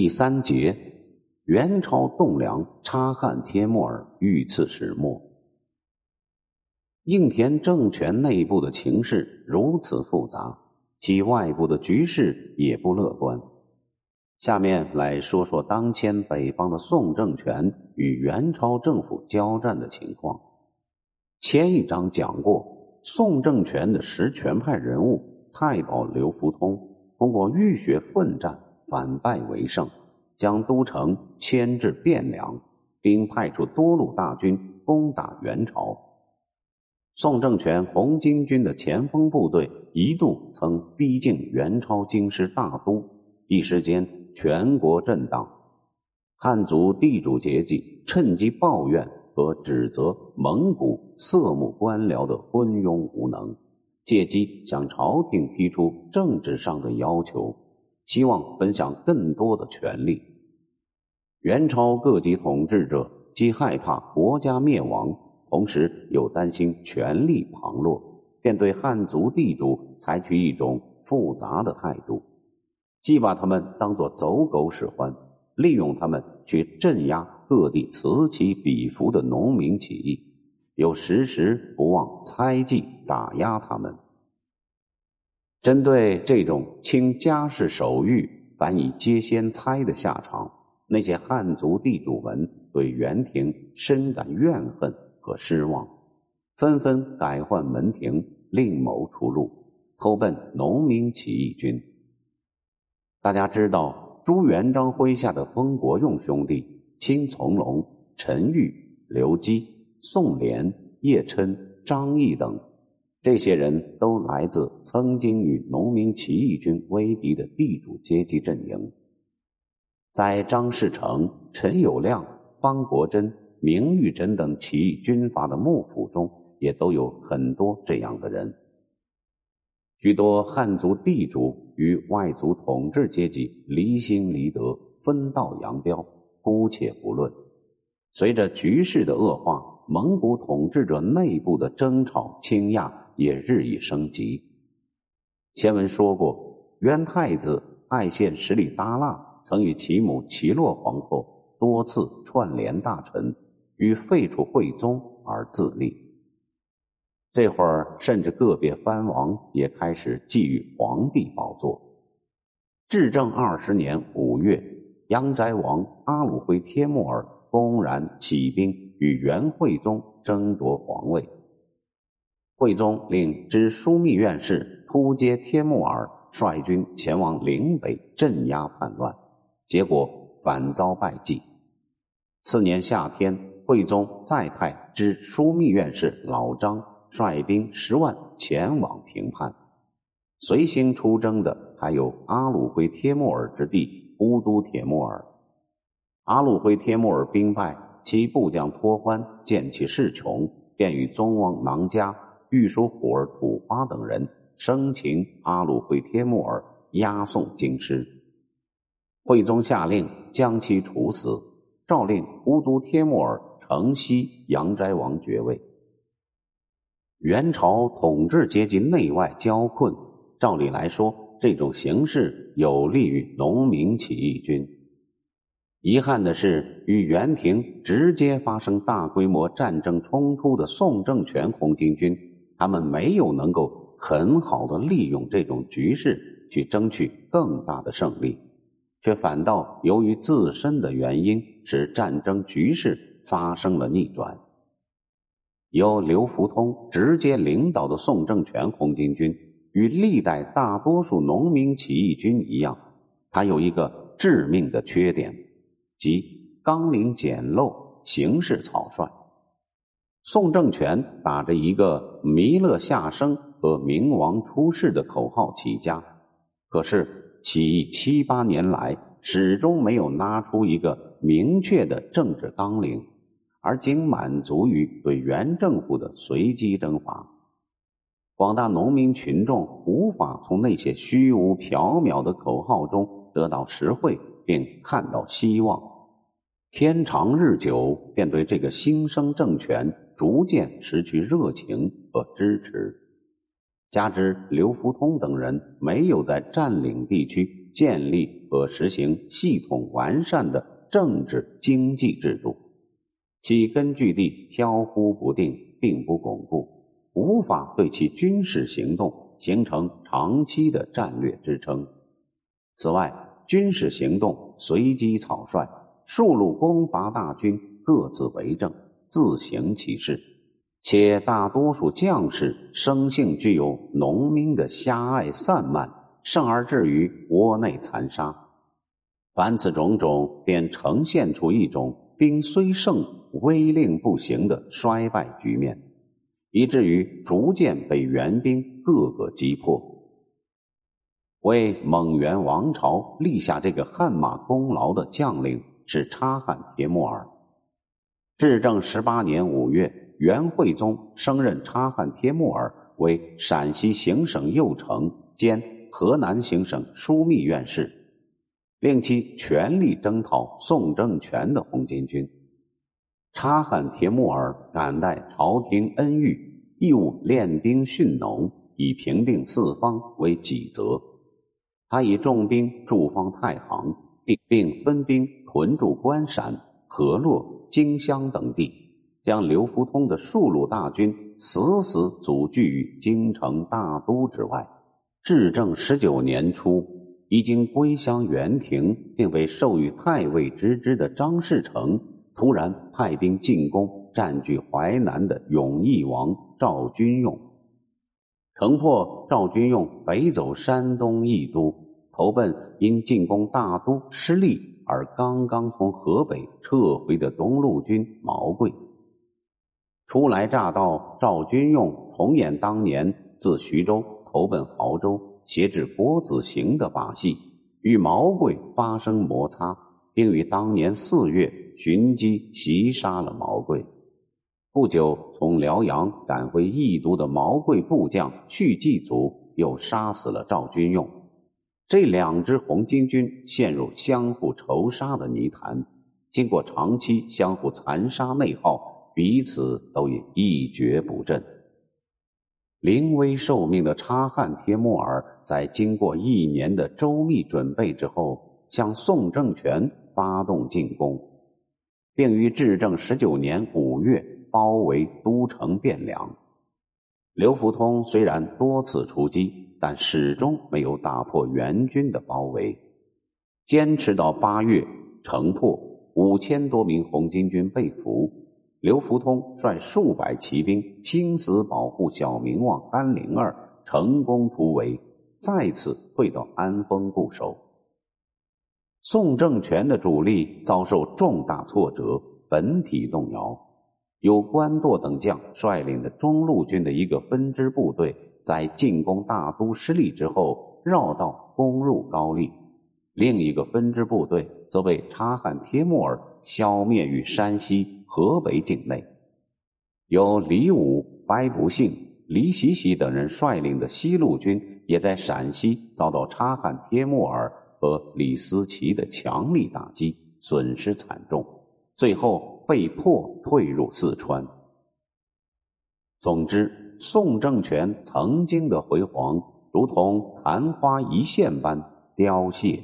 第三节，元朝栋梁察汉帖木儿遇刺始末。应田政权内部的情势如此复杂，其外部的局势也不乐观。下面来说说当前北方的宋政权与元朝政府交战的情况。前一章讲过，宋政权的实权派人物太保刘福通通过浴血奋战。反败为胜，将都城迁至汴梁，并派出多路大军攻打元朝。宋政权红巾军的前锋部队一度曾逼近元朝京师大都，一时间全国震荡。汉族地主阶级趁机抱怨和指责蒙古色目官僚的昏庸无能，借机向朝廷提出政治上的要求。希望分享更多的权利。元朝各级统治者既害怕国家灭亡，同时又担心权力旁落，便对汉族地主采取一种复杂的态度：既把他们当作走狗使唤，利用他们去镇压各地此起彼伏的农民起义，又时时不忘猜忌打压他们。针对这种倾家世手谕、反以接先猜的下场，那些汉族地主们对元廷深感怨恨和失望，纷纷改换门庭，另谋出路，投奔农民起义军。大家知道，朱元璋麾下的封国用兄弟青从龙、陈玉、刘基、宋濂、叶琛、张毅等。这些人都来自曾经与农民起义军为敌的地主阶级阵营，在张士诚、陈友谅、方国珍、明玉珍等起义军阀的幕府中，也都有很多这样的人。许多汉族地主与外族统治阶级离心离德、分道扬镳，姑且不论。随着局势的恶化，蒙古统治者内部的争吵倾轧。也日益升级。前文说过，元太子爱县十里达腊曾与其母齐洛皇后多次串联大臣，与废除惠宗而自立。这会儿，甚至个别藩王也开始觊觎皇帝宝座。至正二十年五月，阳斋王阿鲁辉帖木儿公然起兵与元惠宗争夺皇位。惠宗令知枢密院士突接帖木儿率军前往岭北镇压叛乱，结果反遭败绩。次年夏天，惠宗再派知枢密院士老张率兵十万前往平叛。随行出征的还有阿鲁辉帖木儿之弟乌都帖木儿。阿鲁辉帖木儿兵败，其部将托欢见其势穷，便与宗王囊嘉。御书虎儿土花等人生擒阿鲁会帖木儿，押送京师。惠宗下令将其处死，诏令乌都帖木儿承袭阳斋王爵位。元朝统治阶级内外交困，照理来说，这种形势有利于农民起义军。遗憾的是，与元廷直接发生大规模战争冲突的宋政权红巾军。他们没有能够很好的利用这种局势去争取更大的胜利，却反倒由于自身的原因使战争局势发生了逆转。由刘福通直接领导的宋政权红巾军，与历代大多数农民起义军一样，它有一个致命的缺点，即纲领简陋，形式草率。宋政权打着一个“弥勒下生”和“明王出世”的口号起家，可是起义七八年来始终没有拿出一个明确的政治纲领，而仅满足于对原政府的随机征伐。广大农民群众无法从那些虚无缥缈的口号中得到实惠，并看到希望。天长日久，便对这个新生政权。逐渐失去热情和支持，加之刘福通等人没有在占领地区建立和实行系统完善的政治经济制度，其根据地飘忽不定，并不巩固，无法对其军事行动形成长期的战略支撑。此外，军事行动随机草率，数路攻伐大军各自为政，自行其事。且大多数将士生性具有农民的狭隘散漫，甚而至于窝内残杀。凡此种种，便呈现出一种兵虽胜，威令不行的衰败局面，以至于逐渐被援兵各个击破。为蒙元王朝立下这个汗马功劳的将领是察罕帖木儿。至正十八年五月。元惠宗升任察罕帖木儿为陕西行省右丞兼河南行省枢密院事，令其全力征讨宋政权的红巾军。察罕帖木儿感戴朝廷恩遇，义务练兵训农，以平定四方为己责。他以重兵驻防太行，并并分兵屯驻关陕、河洛、荆襄等地。将刘福通的数路大军死死阻拒于京城大都之外。至正十九年初，已经归乡园亭，并被授予太尉之职的张士诚，突然派兵进攻占据淮南的永义王赵君用，城破赵君用北走山东义都，投奔因进攻大都失利而刚刚从河北撤回的东路军毛贵。初来乍到，赵军用重演当年自徐州投奔亳州、挟制郭子兴的把戏，与毛贵发生摩擦，并于当年四月寻机袭杀了毛贵。不久，从辽阳赶回义都的毛贵部将去季祖又杀死了赵军用。这两支红巾军陷入相互仇杀的泥潭，经过长期相互残杀内耗。彼此都已一蹶不振。临危受命的察罕帖木儿，在经过一年的周密准备之后，向宋政权发动进攻，并于至正十九年五月包围都城汴梁。刘福通虽然多次出击，但始终没有打破元军的包围，坚持到八月，城破，五千多名红巾军被俘。刘福通率数百骑兵拼死保护小明王安灵儿，成功突围，再次退到安丰固守。宋政权的主力遭受重大挫折，本体动摇。由关舵等将率领的中路军的一个分支部队，在进攻大都失利之后，绕道攻入高丽；另一个分支部队则被察罕帖木儿消灭于山西。河北境内，由李武、白不幸、李喜喜等人率领的西路军，也在陕西遭到察罕帖木儿和李思齐的强力打击，损失惨重，最后被迫退入四川。总之，宋政权曾经的辉煌，如同昙花一现般凋谢。